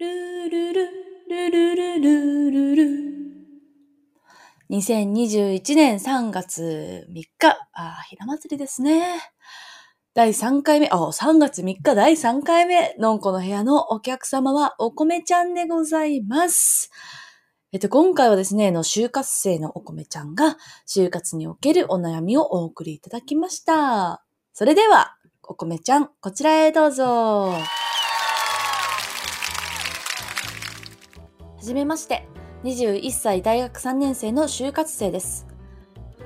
ルルル、ルルルルルル。2021年3月3日、あー、ひな祭りですね。第3回目、あ、3月3日第3回目、のんこの部屋のお客様はお米ちゃんでございます。えっと、今回はですね、の就活生のお米ちゃんが、就活におけるお悩みをお送りいただきました。それでは、お米ちゃん、こちらへどうぞ。じめまして、21歳大学3年生の就活生です。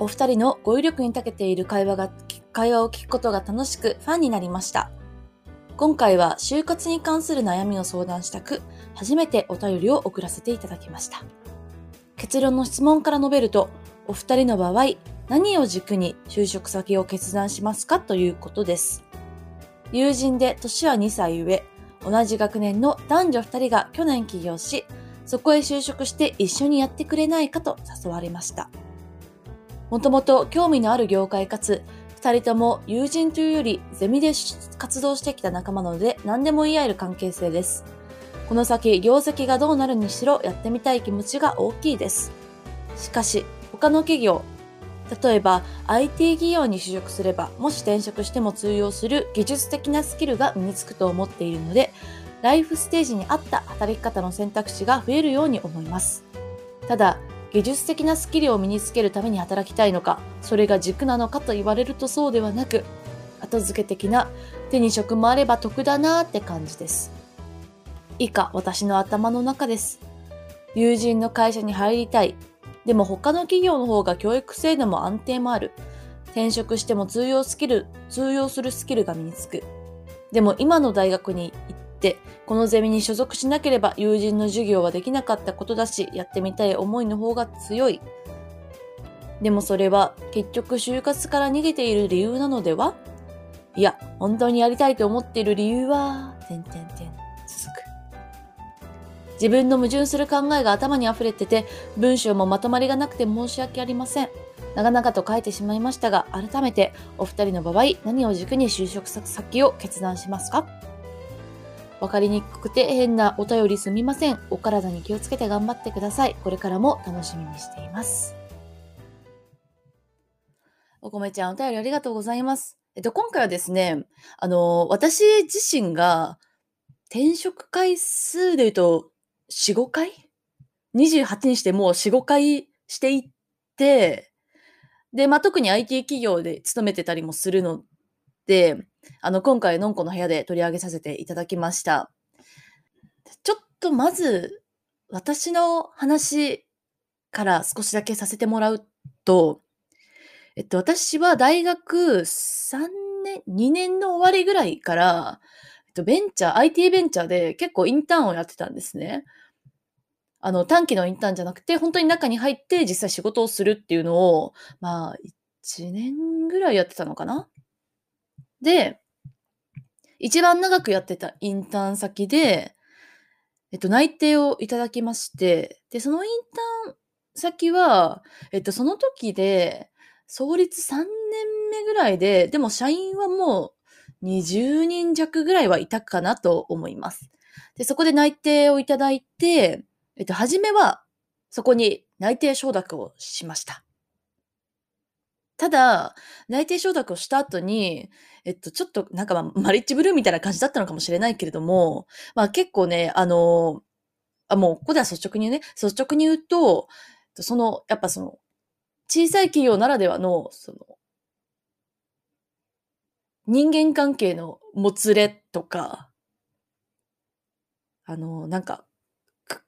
お二人の語彙力に長けている会話が、会話を聞くことが楽しくファンになりました。今回は就活に関する悩みを相談したく、初めてお便りを送らせていただきました。結論の質問から述べると、お二人の場合、何を軸に就職先を決断しますかということです。友人で年は2歳上、同じ学年の男女2人が去年起業し、そこへ就職して一緒にやってくれないかと誘われました。もともと興味のある業界かつ、2人とも友人というよりゼミで活動してきた仲間なので何でも言い合える関係性です。この先、業績がどうなるにしろやってみたい気持ちが大きいです。しかし、他の企業、例えば IT 企業に就職すれば、もし転職しても通用する技術的なスキルが身につくと思っているので、ライフステージに合った働き方の選択肢が増えるように思います。ただ、技術的なスキルを身につけるために働きたいのか、それが軸なのかと言われるとそうではなく、後付け的な手に職もあれば得だなーって感じです。以下、私の頭の中です。友人の会社に入りたい。でも他の企業の方が教育制度も安定もある。転職しても通用スキル、通用するスキルが身につく。でも今の大学に行って、このゼミに所属しなければ友人の授業はできなかったことだし、やってみたい思いの方が強い。でもそれは結局就活から逃げている理由なのでは？いや、本当にやりたいと思っている理由は、てんてんてん、続く。自分の矛盾する考えが頭に溢れてて、文章もまとまりがなくて申し訳ありません。長々と書いてしまいましたが、改めてお二人の場合、何を軸に就職先を決断しますか？わかりにくくて変なお便りすみません。お体に気をつけて頑張ってください。これからも楽しみにしています。お米ちゃん、お便りありがとうございます。えっと、今回はですね、あの、私自身が転職回数で言うと、4、5回 ?28 にしてもう4、5回していって、で、まあ、特に IT 企業で勤めてたりもするので、あの、今回、のんこの部屋で取り上げさせていただきました。ちょっとまず、私の話から少しだけさせてもらうと、えっと、私は大学3年、2年の終わりぐらいから、えっと、ベンチャー、IT ベンチャーで結構インターンをやってたんですね。あの、短期のインターンじゃなくて、本当に中に入って実際仕事をするっていうのを、まあ、1年ぐらいやってたのかなで、一番長くやってたインターン先で、えっと、内定をいただきまして、で、そのインターン先は、えっと、その時で、創立3年目ぐらいで、でも社員はもう20人弱ぐらいはいたかなと思います。で、そこで内定をいただいて、えっと、初めはそこに内定承諾をしました。ただ、内定承諾をした後に、えっと、ちょっとなんかまあ、マリッジブルーみたいな感じだったのかもしれないけれども、まあ結構ね、あの、あ、もうここでは率直にね、率直に言うと、その、やっぱその、小さい企業ならではの、その、人間関係のもつれとか、あの、なんか、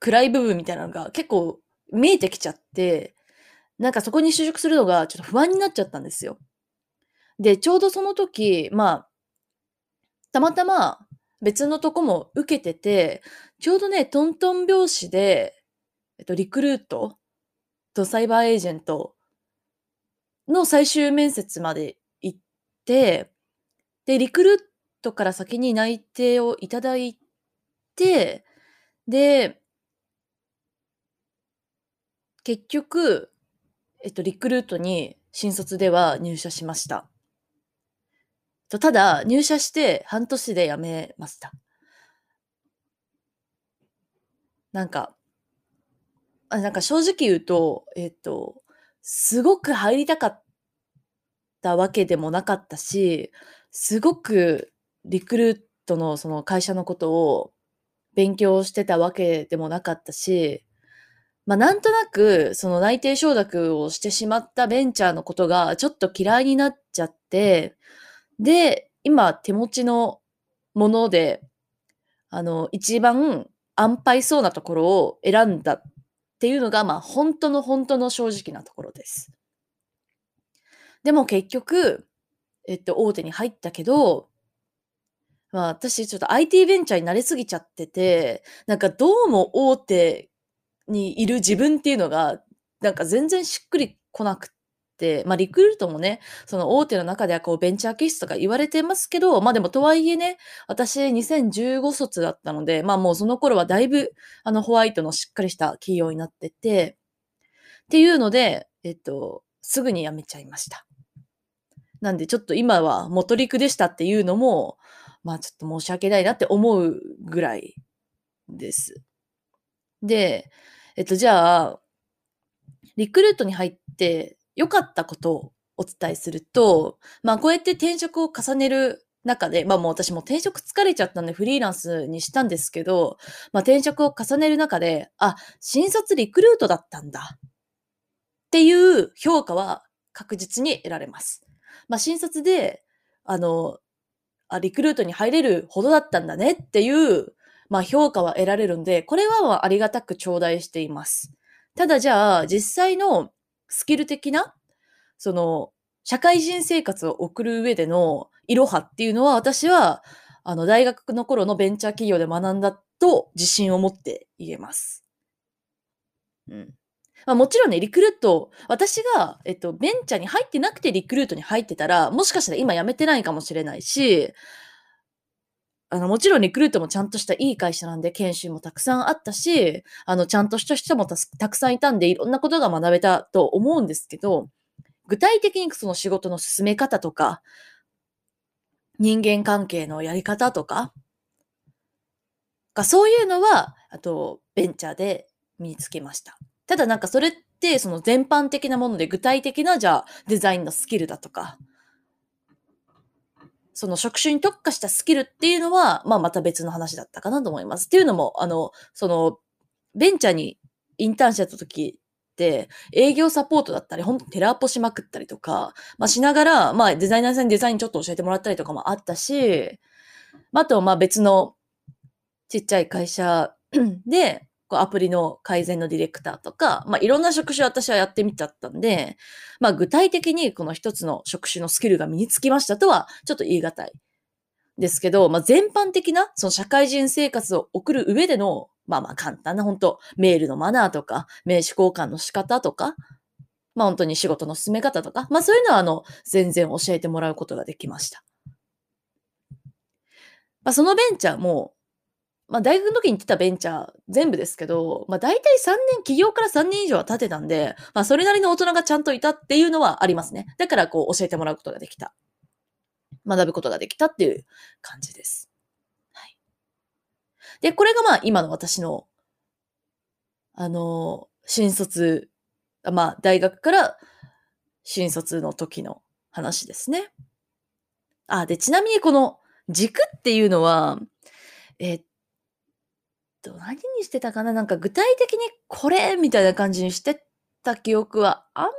暗い部分みたいなのが結構見えてきちゃって、なんかそこに就職するのがちょっと不安になっちゃったんですよ。で、ちょうどその時、まあ、たまたま別のとこも受けてて、ちょうどね、トントン拍子で、えっと、リクルートとサイバーエージェントの最終面接まで行って、で、リクルートから先に内定をいただいて、で、結局、えっと、リクルートに新卒では入社しました。とただ、入社して半年で辞めました。なんか、あなんか正直言うと、えっと、すごく入りたかったわけでもなかったし、すごくリクルートのその会社のことを勉強してたわけでもなかったし、まあなんとなくその内定承諾をしてしまったベンチャーのことがちょっと嫌いになっちゃって、で、今手持ちのもので、あの、一番安牌そうなところを選んだっていうのが、まあ本当の本当の正直なところです。でも結局、えっと、大手に入ったけど、まあ私ちょっと IT ベンチャーに慣れすぎちゃってて、なんかどうも大手にいる自分っていうのが、なんか全然しっくりこなくて、まあリクルートもね、その大手の中ではこうベンチャー気質とか言われてますけど、まあでもとはいえね、私2015卒だったので、まあもうその頃はだいぶあのホワイトのしっかりした企業になってて、っていうので、えっと、すぐに辞めちゃいました。なんでちょっと今は元陸でしたっていうのも、まあちょっと申し訳ないなって思うぐらいです。で、えっと、じゃあ、リクルートに入って良かったことをお伝えすると、まあこうやって転職を重ねる中で、まあもう私も転職疲れちゃったんでフリーランスにしたんですけど、まあ転職を重ねる中で、あ、新卒リクルートだったんだっていう評価は確実に得られます。まあ新卒で、あの、あ、リクルートに入れるほどだったんだねっていう、まあ評価は得られるんで、これはありがたく頂戴しています。ただじゃあ、実際のスキル的な、その、社会人生活を送る上でのいろはっていうのは、私は、あの、大学の頃のベンチャー企業で学んだと自信を持って言えます。うん。まあ、もちろんね、リクルート、私が、えっと、ベンチャーに入ってなくてリクルートに入ってたら、もしかしたら今辞めてないかもしれないし、あの、もちろんリクルートもちゃんとしたいい会社なんで、研修もたくさんあったし、あの、ちゃんとした人もたくさんいたんで、いろんなことが学べたと思うんですけど、具体的にその仕事の進め方とか、人間関係のやり方とか、かそういうのは、あと、ベンチャーで身につけました。ただなんかそれって、その全般的なもので具体的な、じゃあ、デザインのスキルだとか、その職種に特化したスキルっていうのは、まあまた別の話だったかなと思います。っていうのも、あの、その、ベンチャーにインターンしてた時って、営業サポートだったり、ほんとテラーポしまくったりとか、まあしながら、まあデザイナーさんにデザインちょっと教えてもらったりとかもあったし、まあと、まあ別のちっちゃい会社で、こうアプリの改善のディレクターとか、まあ、いろんな職種私はやってみちゃったんで、まあ、具体的にこの一つの職種のスキルが身につきましたとは、ちょっと言い難い。ですけど、まあ、全般的な、その社会人生活を送る上での、まあまあ簡単な本当メールのマナーとか、名刺交換の仕方とか、まあ本当に仕事の進め方とか、まあそういうのはあの、全然教えてもらうことができました。まあそのベンチャーも、まあ、大学の時に言ってたベンチャー全部ですけど、まあ、大体3年、起業から3年以上は経てたんで、まあ、それなりの大人がちゃんといたっていうのはありますね。だから、こう、教えてもらうことができた。学ぶことができたっていう感じです。はい。で、これがまあ、今の私の、あの、新卒、まあ、大学から新卒の時の話ですね。あ、で、ちなみにこの軸っていうのは、えっと、何にしてたかな？なんか具体的にこれみたいな感じにしてた記憶はあんま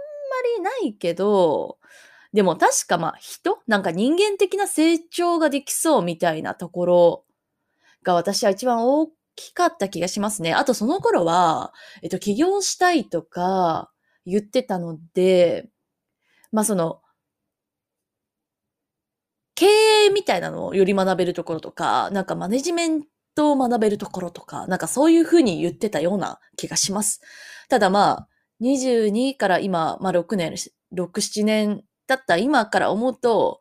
りないけど、でも確かまあ人なんか人間的な成長ができそうみたいなところが私は一番大きかった気がしますね。あとその頃は、えっと、起業したいとか言ってたので、まあその、経営みたいなのをより学べるところとか、なんかマネジメントと学べるところとか、なんかそういうふうに言ってたような気がします。ただまあ、22から今、まあ6年、6、7年経った今から思うと、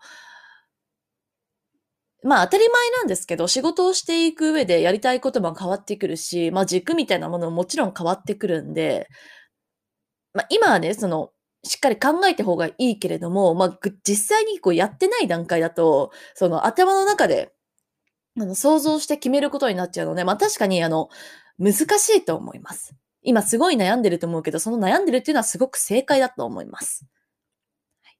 まあ当たり前なんですけど、仕事をしていく上でやりたいことも変わってくるし、まあ軸みたいなものももちろん変わってくるんで、まあ今はね、その、しっかり考えた方がいいけれども、まあ実際にこうやってない段階だと、その頭の中であの、想像して決めることになっちゃうので、まあ確かにあの、難しいと思います。今すごい悩んでると思うけど、その悩んでるっていうのはすごく正解だと思います。はい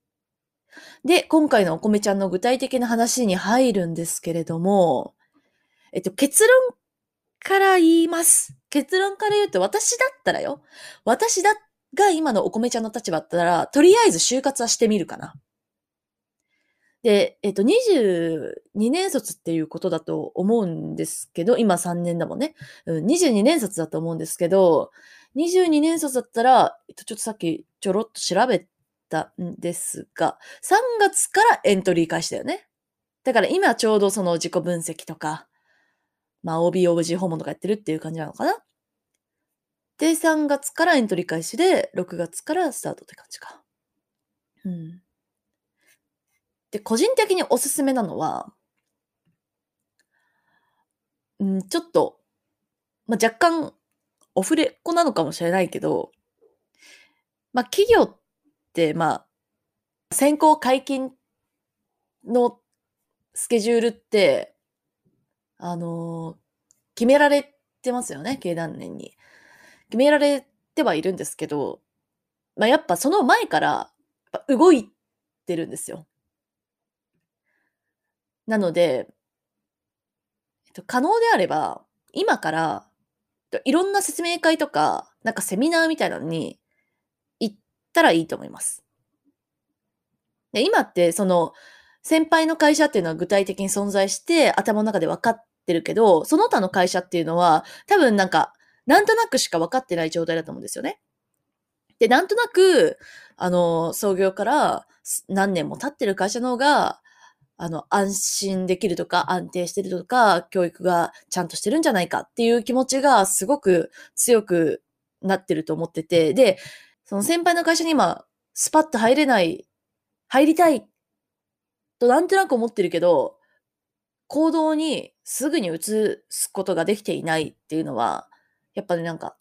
で、今回のお米ちゃんの具体的な話に入るんですけれども、えっと、結論から言います。結論から言うと、私だったらよ。私だが今のお米ちゃんの立場だったら、とりあえず就活はしてみるかな。で、えっと、22年卒っていうことだと思うんですけど、今3年だもんね。うん、22年卒だと思うんですけど、22年卒だったら、えっと、ちょっとさっきちょろっと調べたんですが、3月からエントリー開始だよね。だから今ちょうどその自己分析とか、まあ OB、OG 訪問とかやってるっていう感じなのかな。で、3月からエントリー開始で、6月からスタートって感じか。うん。で、個人的におすすめなのは、うん、ちょっと、まあ、若干、オフレっ子なのかもしれないけど、まあ、企業って、まあ、先行解禁のスケジュールって、あのー、決められてますよね、経団年に。決められてはいるんですけど、まあ、やっぱその前から動いてるんですよ。なので、えっと、可能であれば、今から、いろんな説明会とか、なんかセミナーみたいなのに行ったらいいと思います。で今って、その、先輩の会社っていうのは具体的に存在して頭の中で分かってるけど、その他の会社っていうのは多分なんか、なんとなくしか分かってない状態だと思うんですよね。で、なんとなく、あの、創業から何年も経ってる会社の方が、あの、安心できるとか、安定してるとか、教育がちゃんとしてるんじゃないかっていう気持ちがすごく強くなってると思ってて、で、その先輩の会社に今、スパッと入れない、入りたいとなんとなく思ってるけど、行動にすぐに移すことができていないっていうのは、やっぱりなんか、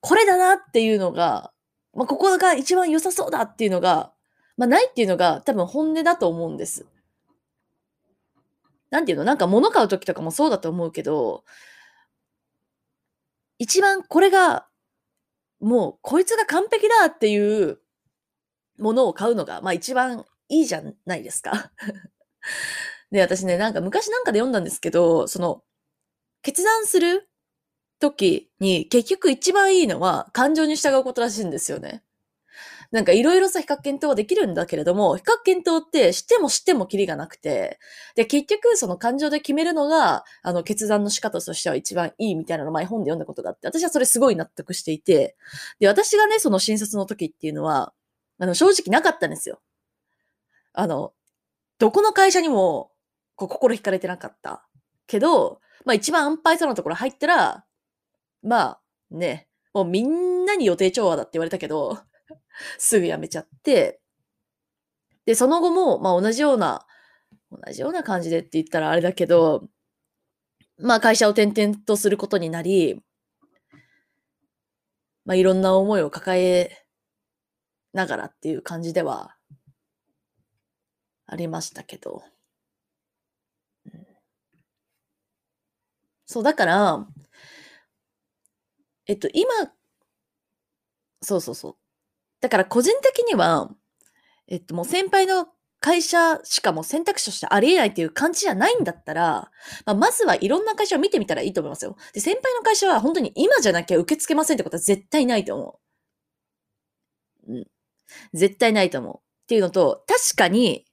これだなっていうのが、まあ、ここが一番良さそうだっていうのが、まあ、ないっていうのが多分本音だと思うんです。なんていうの？なんか物買う時とかもそうだと思うけど、一番これが、もうこいつが完璧だっていうものを買うのが、まあ一番いいじゃないですか。で、私ね、なんか昔なんかで読んだんですけど、その、決断する時に結局一番いいのは感情に従うことらしいんですよね。なんかいろいろさ、比較検討はできるんだけれども、比較検討って知っても知ってもキリがなくて、で、結局その感情で決めるのが、あの、決断の仕方としては一番いいみたいなの前本で読んだことがあって、私はそれすごい納得していて、で、私がね、その診察の時っていうのは、あの、正直なかったんですよ。あの、どこの会社にも、こう、心惹かれてなかった。けど、まあ一番安牌そうなところ入ったら、まあ、ね、もうみんなに予定調和だって言われたけど、すぐ辞めちゃって、で、その後も、まあ同じような、同じような感じでって言ったらあれだけど、まあ会社を転々とすることになり、まあいろんな思いを抱えながらっていう感じではありましたけど。そう、だから、えっと、今、そうそうそう。だから個人的には、えっと、もう先輩の会社しかも選択肢としてありえないっていう感じじゃないんだったら、まあ、まずはいろんな会社を見てみたらいいと思いますよ。で、先輩の会社は本当に今じゃなきゃ受け付けませんってことは絶対ないと思う。うん。絶対ないと思う。っていうのと、確かに、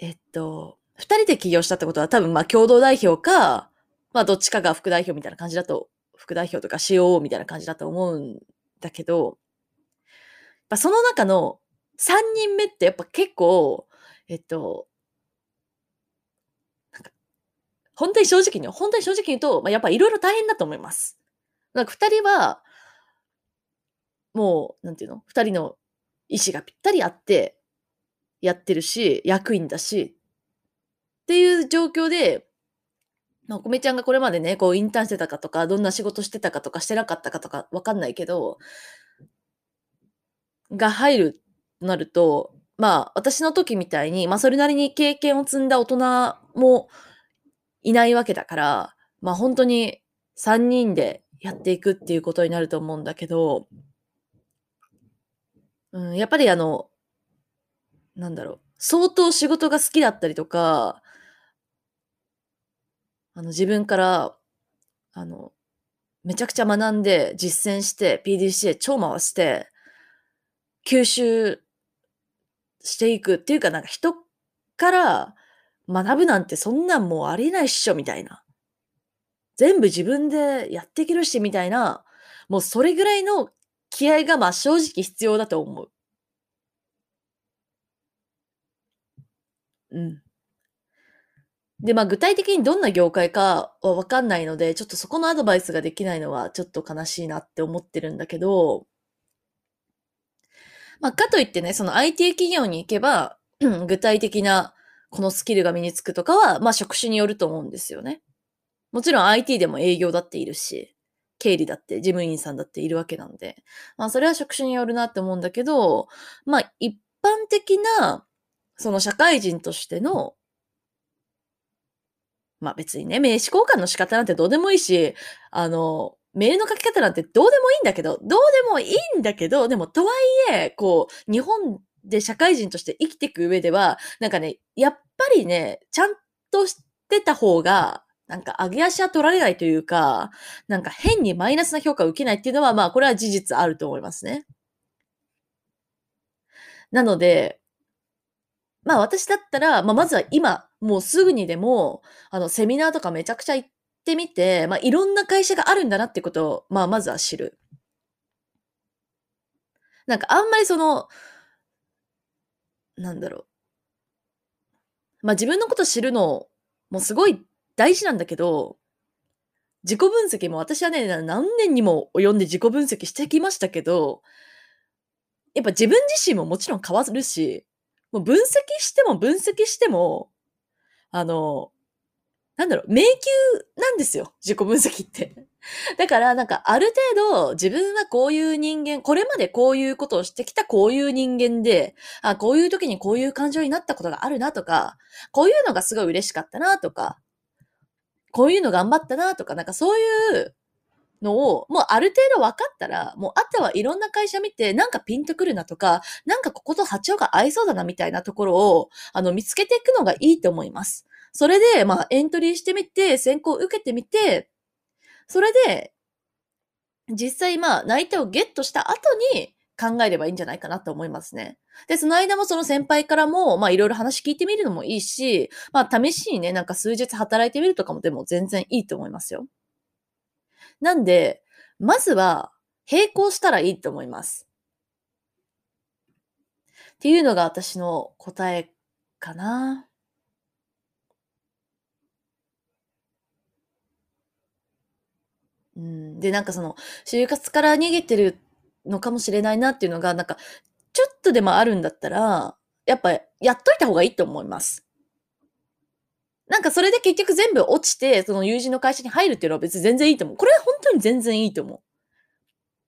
えっと、二人で起業したってことは多分まあ共同代表か、まあどっちかが副代表みたいな感じだと、副代表とか COO みたいな感じだと思うんだけど、ぱその中の3人目ってやっぱ結構、えっと、なんか、本当に正直に、本当に正直に言うと、まあ、やっぱいろいろ大変だと思います。なんか2人は、もう、なんていうの ?2 人の意思がぴったりあって、やってるし、役員だし、っていう状況で、まあ、こめちゃんがこれまでね、こうインターンしてたかとか、どんな仕事してたかとかしてなかったかとかわかんないけど、が入るとなると、まあ、私の時みたいに、まあ、それなりに経験を積んだ大人もいないわけだから、まあ、本当に3人でやっていくっていうことになると思うんだけど、うん、やっぱりあの、なんだろう、相当仕事が好きだったりとか、あの、自分から、あの、めちゃくちゃ学んで、実践して、PDCA 超回して、吸収していくっていうか、なんか人から学ぶなんてそんなんもうありえないっしょ、みたいな。全部自分でやっていけるし、みたいな、もうそれぐらいの気合がまあ正直必要だと思う。うん。で、まあ具体的にどんな業界かはわかんないので、ちょっとそこのアドバイスができないのはちょっと悲しいなって思ってるんだけど、まあかといってね、その IT 企業に行けば、具体的なこのスキルが身につくとかは、まあ職種によると思うんですよね。もちろん IT でも営業だっているし、経理だって事務員さんだっているわけなんで、まあそれは職種によるなって思うんだけど、まあ一般的な、その社会人としてのまあ別にね、名刺交換の仕方なんてどうでもいいし、あの、メールの書き方なんてどうでもいいんだけど、どうでもいいんだけど、でもとはいえ、こう、日本で社会人として生きていく上では、なんかね、やっぱりね、ちゃんとしてた方が、なんか上げ足は取られないというか、なんか変にマイナスな評価を受けないっていうのは、まあこれは事実あると思いますね。なので、まあ私だったら、まあまずは今、もうすぐにでも、あの、セミナーとかめちゃくちゃ行ってみて、まあいろんな会社があるんだなってことを、まあまずは知る。なんかあんまりその、なんだろう。まあ自分のこと知るのもすごい大事なんだけど、自己分析も私はね、何年にも及んで自己分析してきましたけど、やっぱ自分自身ももちろん変わるし、もう分析しても分析しても、あの、なんだろう、迷宮なんですよ。自己分析って。だから、なんか、ある程度、自分はこういう人間、これまでこういうことをしてきたこういう人間で、あ、こういう時にこういう感情になったことがあるなとか、こういうのがすごい嬉しかったなとか、こういうの頑張ったなとか、なんかそういうのを、もうある程度分かったら、もうあとはいろんな会社見て、なんかピンとくるなとか、なんかここと波長が合いそうだなみたいなところを、あの、見つけていくのがいいと思います。それで、まあ、エントリーしてみて、選考受けてみて、それで、実際まあ、内定をゲットした後に考えればいいんじゃないかなと思いますね。で、その間もその先輩からも、まあいろいろ話聞いてみるのもいいし、まあ試しにね、なんか数日働いてみるとかもでも全然いいと思いますよ。なんで、まずは並行したらいいと思います。っていうのが私の答えかな。うん、で、なんかその、就活から逃げてるのかもしれないなっていうのが、なんか、ちょっとでもあるんだったら、やっぱやっといた方がいいと思います。なんかそれで結局全部落ちて、その友人の会社に入るっていうのは別に全然いいと思う。これは本当に全然いいと思う。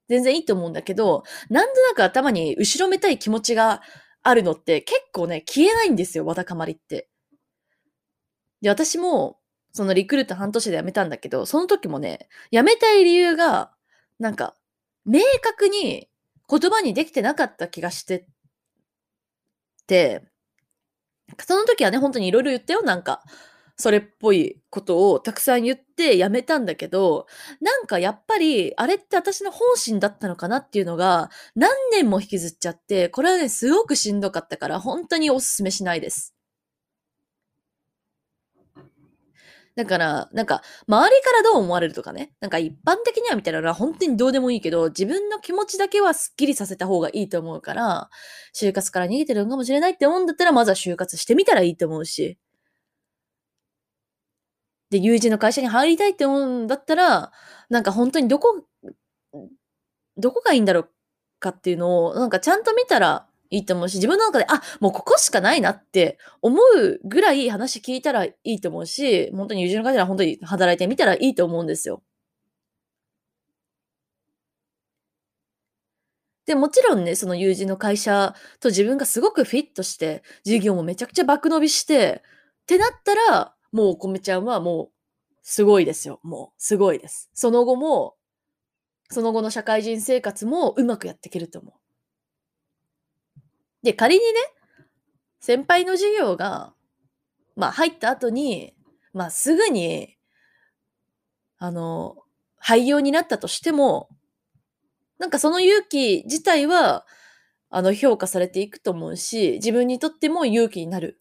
全然いいと思うんだけど、なんとなく頭に後ろめたい気持ちがあるのって結構ね、消えないんですよ、わだかまりって。で、私も、そのリクルート半年で辞めたんだけど、その時もね、辞めたい理由が、なんか、明確に言葉にできてなかった気がしてて、その時はね、本当にいろいろ言ったよ、なんか。それっぽいことをたくさん言ってやめたんだけど、なんかやっぱり、あれって私の本心だったのかなっていうのが、何年も引きずっちゃって、これはね、すごくしんどかったから、本当におすすめしないです。だから、なんか、周りからどう思われるとかね。なんか一般的にはみたいなのは本当にどうでもいいけど、自分の気持ちだけはスッキリさせた方がいいと思うから、就活から逃げてるのかもしれないって思うんだったら、まずは就活してみたらいいと思うし。で、友人の会社に入りたいって思うんだったら、なんか本当にどこ、どこがいいんだろうかっていうのを、なんかちゃんと見たらいいと思うし、自分の中で、あ、もうここしかないなって思うぐらい話聞いたらいいと思うし、本当に友人の方は本当に働いてみたらいいと思うんですよ。で、もちろんね、その友人の会社と自分がすごくフィットして、授業もめちゃくちゃ爆伸びして、ってなったら、もうお米ちゃんはもう、すごいですよ。もう、すごいです。その後も、その後の社会人生活もうまくやっていけると思う。で、仮にね、先輩の授業が、まあ入った後に、まあすぐに、あの、廃業になったとしても、なんかその勇気自体は、あの、評価されていくと思うし、自分にとっても勇気になる、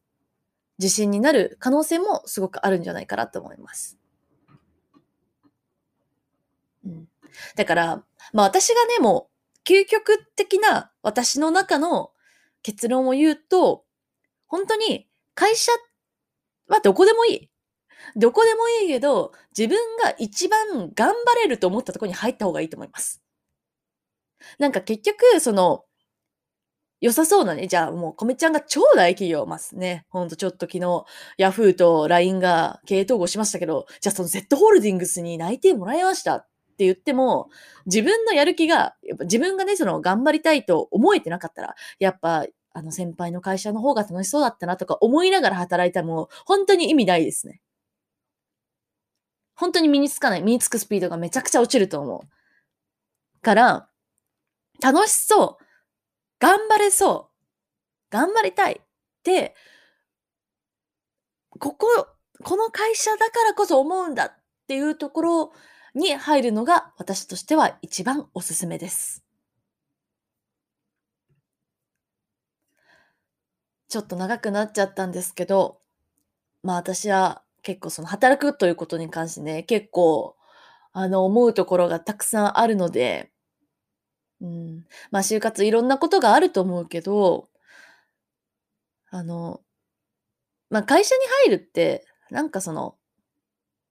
自信になる可能性もすごくあるんじゃないかなと思います。うん。だから、まあ私がね、もう、究極的な私の中の結論を言うと、本当に会社はどこでもいい。どこでもいいけど、自分が一番頑張れると思ったところに入った方がいいと思います。なんか結局、その、良さそうなね。じゃあもう、コメちゃんが超大企業ますね。ほんとちょっと昨日、ヤフーと LINE が経営統合しましたけど、じゃあその Z ホールディングスに内定もらいましたって言っても、自分のやる気が、やっぱ自分がね、その頑張りたいと思えてなかったら、やっぱ、あの先輩の会社の方が楽しそうだったなとか思いながら働いたらもう、本当に意味ないですね。本当に身につかない。身につくスピードがめちゃくちゃ落ちると思う。から、楽しそう。頑張れそう。頑張りたい。って、ここ、この会社だからこそ思うんだっていうところに入るのが私としては一番おすすめです。ちょっと長くなっちゃったんですけど、まあ私は結構その働くということに関してね、結構、あの、思うところがたくさんあるので、うん、まあ就活いろんなことがあると思うけど、あの、まあ会社に入るって、なんかその、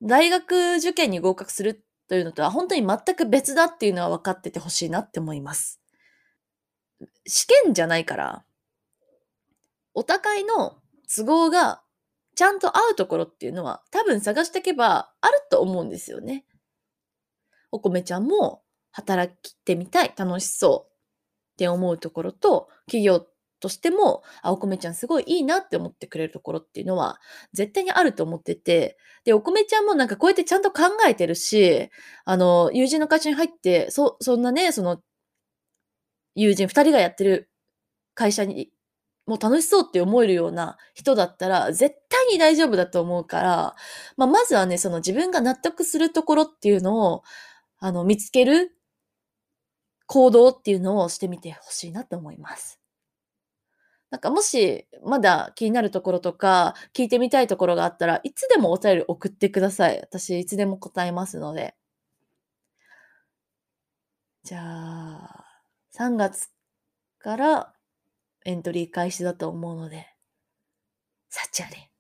大学受験に合格するというのとは本当に全く別だっていうのは分かっててほしいなって思います。試験じゃないから、お互いの都合がちゃんと合うところっていうのは多分探していけばあると思うんですよね。お米ちゃんも働きてみたい、楽しそうって思うところと、企業としても、あ、お米ちゃんすごいいいなって思ってくれるところっていうのは絶対にあると思ってて、で、お米ちゃんもなんかこうやってちゃんと考えてるし、あの、友人の会社に入って、そ、そんなね、その、友人二人がやってる会社にもう楽しそうって思えるような人だったら、絶対に大丈夫だと思うから、まあ、まずはね、その自分が納得するところっていうのを、あの、見つける行動っていうのをしてみてほしいなと思います。なんかもし、まだ気になるところとか、聞いてみたいところがあったらいつでもお便り送ってください。私、いつでも答えますので。じゃあ、3月からエントリー開始だと思うので、幸あれ、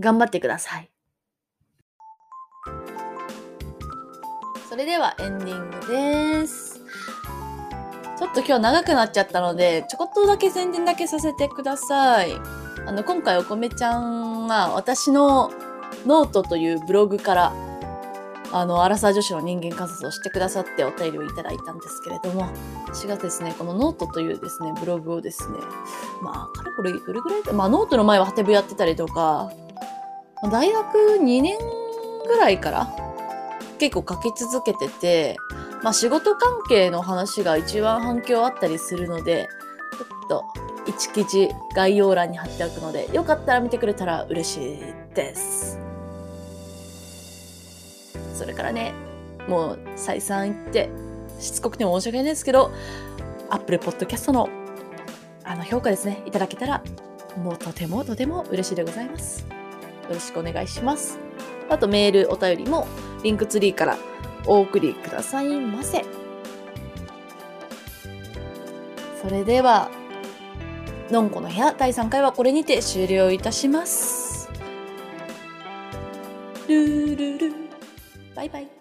頑張ってください。それではエンディングです。ちょっと今日長くなっちゃったので、ちょこっとだけ宣伝だけさせてください。あの、今回お米ちゃんが私のノートというブログからあの、アラサー女子の人間観察をしてくださってお便りをいただいたんですけれども、私がですね、このノートというですね、ブログをですね、まあ、かれこれ、どれぐらいまあ、ノートの前はハテブやってたりとか、大学2年ぐらいから結構書き続けてて、まあ、仕事関係の話が一番反響あったりするので、ちょっと、一記事概要欄に貼っておくので、よかったら見てくれたら嬉しいです。それからね、もう再三言って、しつこくても申し訳ないですけど、Apple Podcast のあの評価ですね、いただけたら、もうとてもとても嬉しいでございます。よろしくお願いします。あとメール、お便りもリンクツリーからお送りくださいませ。それでは、のんこの部屋第3回はこれにて終了いたします。ルールルバイバイ。